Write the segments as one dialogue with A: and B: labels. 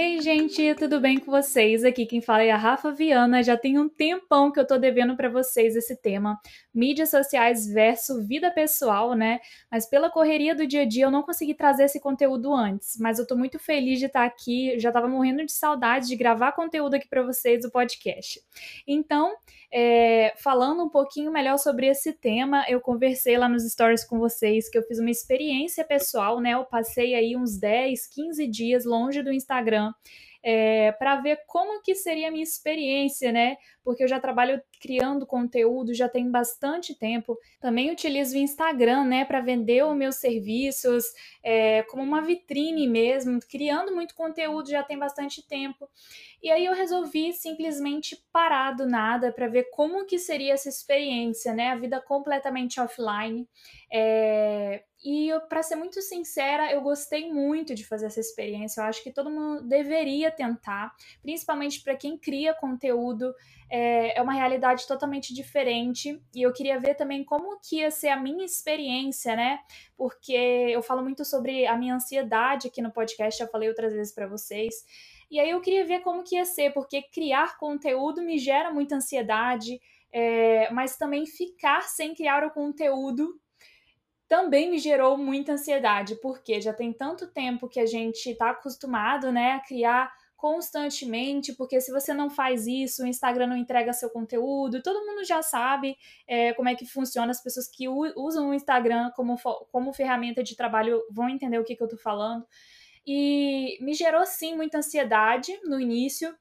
A: Ei, gente, tudo bem com vocês? Aqui quem fala é a Rafa Viana. Já tem um tempão que eu tô devendo para vocês esse tema, mídias sociais versus vida pessoal, né? Mas pela correria do dia a dia eu não consegui trazer esse conteúdo antes, mas eu tô muito feliz de estar aqui. Já tava morrendo de saudade de gravar conteúdo aqui para vocês do podcast. Então, é, falando um pouquinho melhor sobre esse tema, eu conversei lá nos stories com vocês que eu fiz uma experiência pessoal, né? Eu passei aí uns 10, 15 dias longe do Instagram é, para ver como que seria a minha experiência, né? Porque eu já trabalho criando conteúdo já tem bastante tempo. Também utilizo o Instagram, né, para vender os meus serviços, é, como uma vitrine mesmo, criando muito conteúdo já tem bastante tempo. E aí eu resolvi simplesmente parar do nada para ver como que seria essa experiência, né, a vida completamente offline. É, e para ser muito sincera, eu gostei muito de fazer essa experiência. Eu acho que todo mundo deveria tentar, principalmente para quem cria conteúdo. É, é, uma realidade totalmente diferente e eu queria ver também como que ia ser a minha experiência, né? Porque eu falo muito sobre a minha ansiedade aqui no podcast, já falei outras vezes para vocês. E aí eu queria ver como que ia ser, porque criar conteúdo me gera muita ansiedade, é, mas também ficar sem criar o conteúdo também me gerou muita ansiedade, porque já tem tanto tempo que a gente está acostumado, né, a criar constantemente, porque se você não faz isso, o Instagram não entrega seu conteúdo, todo mundo já sabe é, como é que funciona, as pessoas que usam o Instagram como, como ferramenta de trabalho vão entender o que, que eu estou falando. E me gerou sim muita ansiedade no início,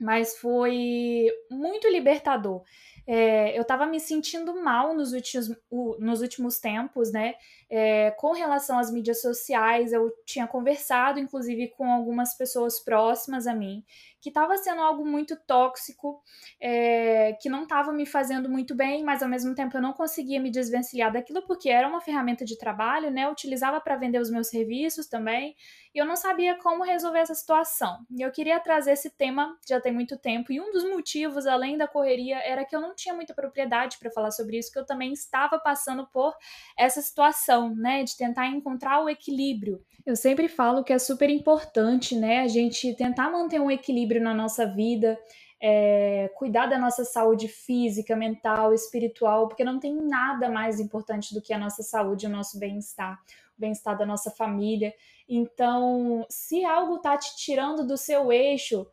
A: mas foi muito libertador. É, eu estava me sentindo mal nos últimos, nos últimos tempos, né? É, com relação às mídias sociais, eu tinha conversado, inclusive, com algumas pessoas próximas a mim, que estava sendo algo muito tóxico, é, que não estava me fazendo muito bem, mas ao mesmo tempo eu não conseguia me desvencilhar daquilo, porque era uma ferramenta de trabalho, né? Eu utilizava para vender os meus serviços também, e eu não sabia como resolver essa situação. E eu queria trazer esse tema já tem muito tempo, e um dos motivos, além da correria, era que eu não tinha muita propriedade para falar sobre isso, que eu também estava passando por essa situação, né, de tentar encontrar o equilíbrio. Eu sempre falo que é super importante, né, a gente tentar manter um equilíbrio na nossa vida, é, cuidar da nossa saúde física, mental, espiritual, porque não tem nada mais importante do que a nossa saúde o nosso bem-estar, o bem-estar da nossa família. Então, se algo está te tirando do seu eixo,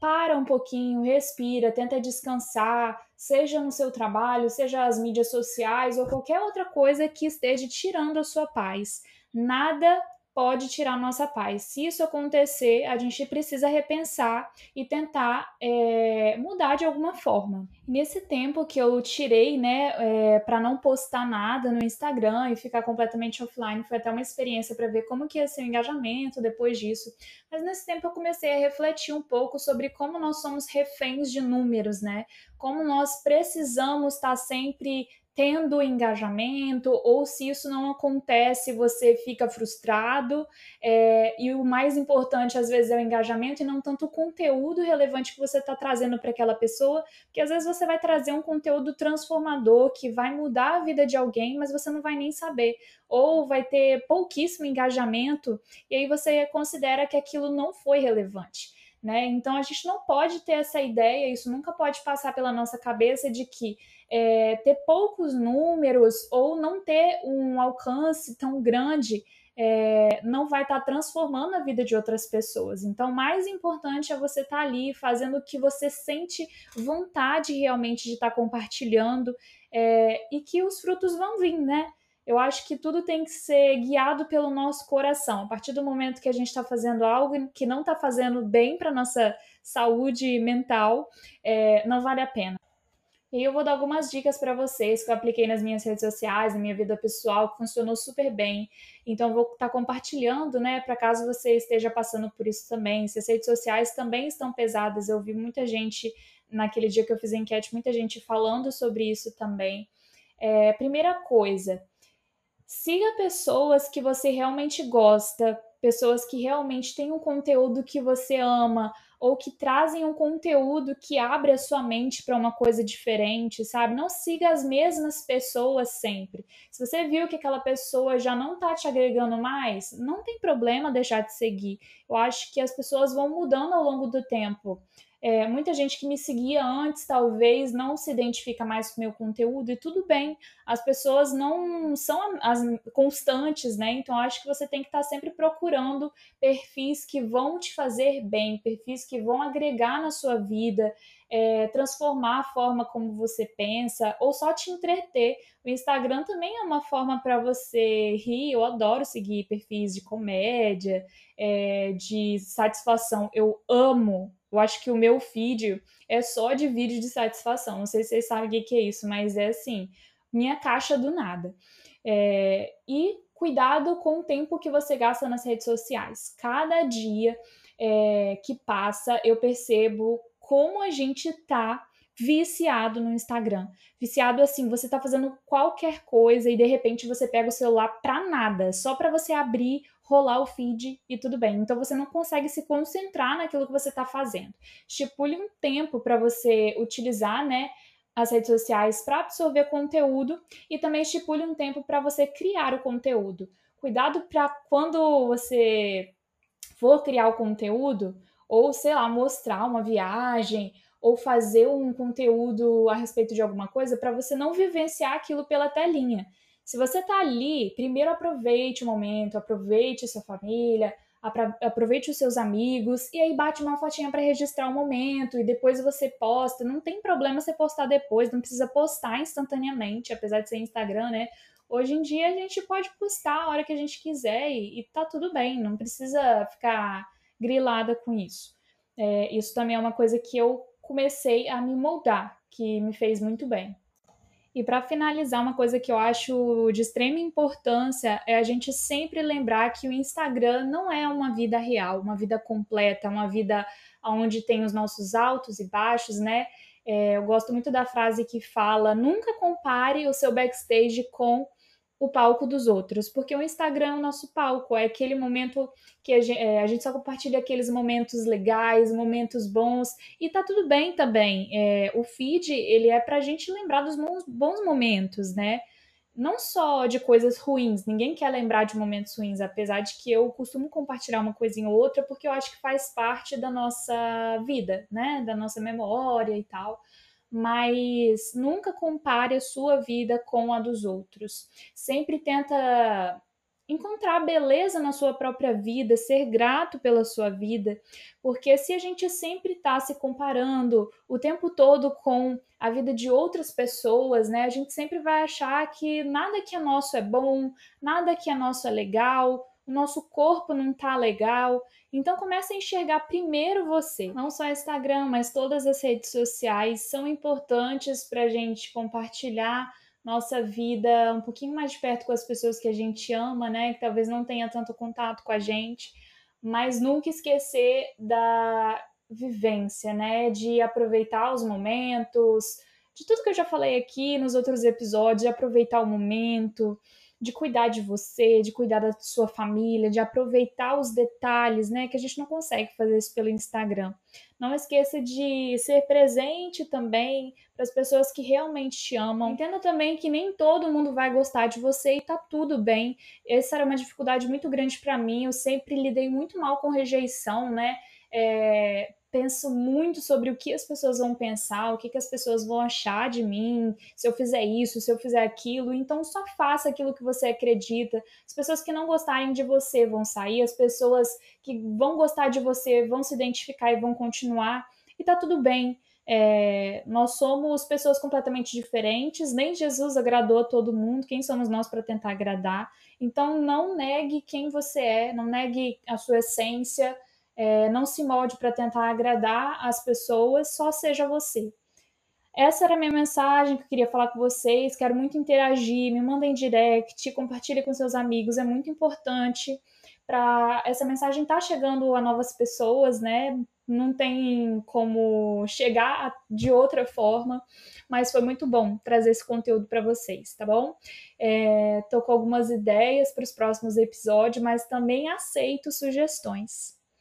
A: para um pouquinho, respira, tenta descansar, seja no seu trabalho, seja as mídias sociais ou qualquer outra coisa que esteja tirando a sua paz. Nada pode tirar nossa paz. Se isso acontecer, a gente precisa repensar e tentar é, mudar de alguma forma. Nesse tempo que eu tirei, né, é, para não postar nada no Instagram e ficar completamente offline, foi até uma experiência para ver como que ia ser o engajamento depois disso. Mas nesse tempo eu comecei a refletir um pouco sobre como nós somos reféns de números, né? Como nós precisamos estar sempre tendo engajamento, ou se isso não acontece, você fica frustrado. É, e o mais importante, às vezes, é o engajamento e não tanto o conteúdo relevante que você está trazendo para aquela pessoa, porque às vezes você vai trazer um conteúdo transformador que vai mudar a vida de alguém, mas você não vai nem saber. Ou vai ter pouquíssimo engajamento, e aí você considera que aquilo não foi relevante. Né? Então a gente não pode ter essa ideia, isso nunca pode passar pela nossa cabeça de que é, ter poucos números ou não ter um alcance tão grande é, não vai estar tá transformando a vida de outras pessoas. Então, mais importante é você estar tá ali fazendo o que você sente vontade realmente de estar tá compartilhando é, e que os frutos vão vir, né? Eu acho que tudo tem que ser guiado pelo nosso coração. A partir do momento que a gente está fazendo algo que não está fazendo bem para nossa saúde mental, é, não vale a pena. E eu vou dar algumas dicas para vocês que eu apliquei nas minhas redes sociais, na minha vida pessoal, que funcionou super bem. Então, vou estar tá compartilhando, né, para caso você esteja passando por isso também. Se as redes sociais também estão pesadas, eu vi muita gente, naquele dia que eu fiz a enquete, muita gente falando sobre isso também. É, primeira coisa, siga pessoas que você realmente gosta, pessoas que realmente têm um conteúdo que você ama, ou que trazem um conteúdo que abre a sua mente para uma coisa diferente, sabe? Não siga as mesmas pessoas sempre. Se você viu que aquela pessoa já não está te agregando mais, não tem problema deixar de seguir. Eu acho que as pessoas vão mudando ao longo do tempo. É, muita gente que me seguia antes talvez não se identifica mais com o meu conteúdo e tudo bem. As pessoas não são as constantes, né? Então acho que você tem que estar sempre procurando perfis que vão te fazer bem, perfis que vão agregar na sua vida, é, transformar a forma como você pensa ou só te entreter. O Instagram também é uma forma para você rir. Eu adoro seguir perfis de comédia, é, de satisfação. Eu amo eu acho que o meu feed é só de vídeo de satisfação. Não sei se vocês sabem o que é isso, mas é assim, minha caixa do nada. É, e cuidado com o tempo que você gasta nas redes sociais. Cada dia é, que passa, eu percebo como a gente tá viciado no Instagram. Viciado assim, você tá fazendo qualquer coisa e de repente você pega o celular pra nada, só para você abrir rolar o feed e tudo bem. Então você não consegue se concentrar naquilo que você está fazendo. Estipule um tempo para você utilizar, né? As redes sociais para absorver conteúdo e também estipule um tempo para você criar o conteúdo. Cuidado para quando você for criar o conteúdo, ou sei lá, mostrar uma viagem, ou fazer um conteúdo a respeito de alguma coisa, para você não vivenciar aquilo pela telinha. Se você tá ali, primeiro aproveite o momento, aproveite sua família, aproveite os seus amigos e aí bate uma fotinha para registrar o momento e depois você posta. Não tem problema você postar depois, não precisa postar instantaneamente, apesar de ser Instagram, né? Hoje em dia a gente pode postar a hora que a gente quiser e, e tá tudo bem, não precisa ficar grilada com isso. É, isso também é uma coisa que eu comecei a me moldar, que me fez muito bem. E para finalizar, uma coisa que eu acho de extrema importância é a gente sempre lembrar que o Instagram não é uma vida real, uma vida completa, uma vida onde tem os nossos altos e baixos, né? É, eu gosto muito da frase que fala: nunca compare o seu backstage com o palco dos outros, porque o Instagram é o nosso palco, é aquele momento que a gente, é, a gente só compartilha aqueles momentos legais, momentos bons, e tá tudo bem também. É, o feed, ele é pra gente lembrar dos bons, bons momentos, né? Não só de coisas ruins, ninguém quer lembrar de momentos ruins, apesar de que eu costumo compartilhar uma coisinha ou outra, porque eu acho que faz parte da nossa vida, né? Da nossa memória e tal mas nunca compare a sua vida com a dos outros. Sempre tenta encontrar beleza na sua própria vida, ser grato pela sua vida, porque se a gente sempre está se comparando o tempo todo com a vida de outras pessoas, né, a gente sempre vai achar que nada que é nosso é bom, nada que é nosso é legal, o nosso corpo não tá legal. Então comece a enxergar primeiro você. Não só Instagram, mas todas as redes sociais são importantes para a gente compartilhar nossa vida um pouquinho mais de perto com as pessoas que a gente ama, né? Que talvez não tenha tanto contato com a gente, mas nunca esquecer da vivência, né? De aproveitar os momentos, de tudo que eu já falei aqui nos outros episódios, de aproveitar o momento, de cuidar de você, de cuidar da sua família, de aproveitar os detalhes, né? Que a gente não consegue fazer isso pelo Instagram. Não esqueça de ser presente também para as pessoas que realmente te amam. Entenda também que nem todo mundo vai gostar de você e tá tudo bem. Essa era uma dificuldade muito grande para mim. Eu sempre lidei muito mal com rejeição, né? É, penso muito sobre o que as pessoas vão pensar, o que, que as pessoas vão achar de mim, se eu fizer isso, se eu fizer aquilo. Então, só faça aquilo que você acredita. As pessoas que não gostarem de você vão sair, as pessoas que vão gostar de você vão se identificar e vão continuar. E tá tudo bem. É, nós somos pessoas completamente diferentes, nem Jesus agradou a todo mundo, quem somos nós para tentar agradar? Então, não negue quem você é, não negue a sua essência, é, não se molde para tentar agradar as pessoas, só seja você. Essa era a minha mensagem que eu queria falar com vocês. Quero muito interagir, me mandem direct, compartilhe com seus amigos, é muito importante para essa mensagem estar tá chegando a novas pessoas, né? Não tem como chegar de outra forma, mas foi muito bom trazer esse conteúdo para vocês, tá bom? É, tô com algumas ideias para os próximos episódios, mas também aceito sugestões.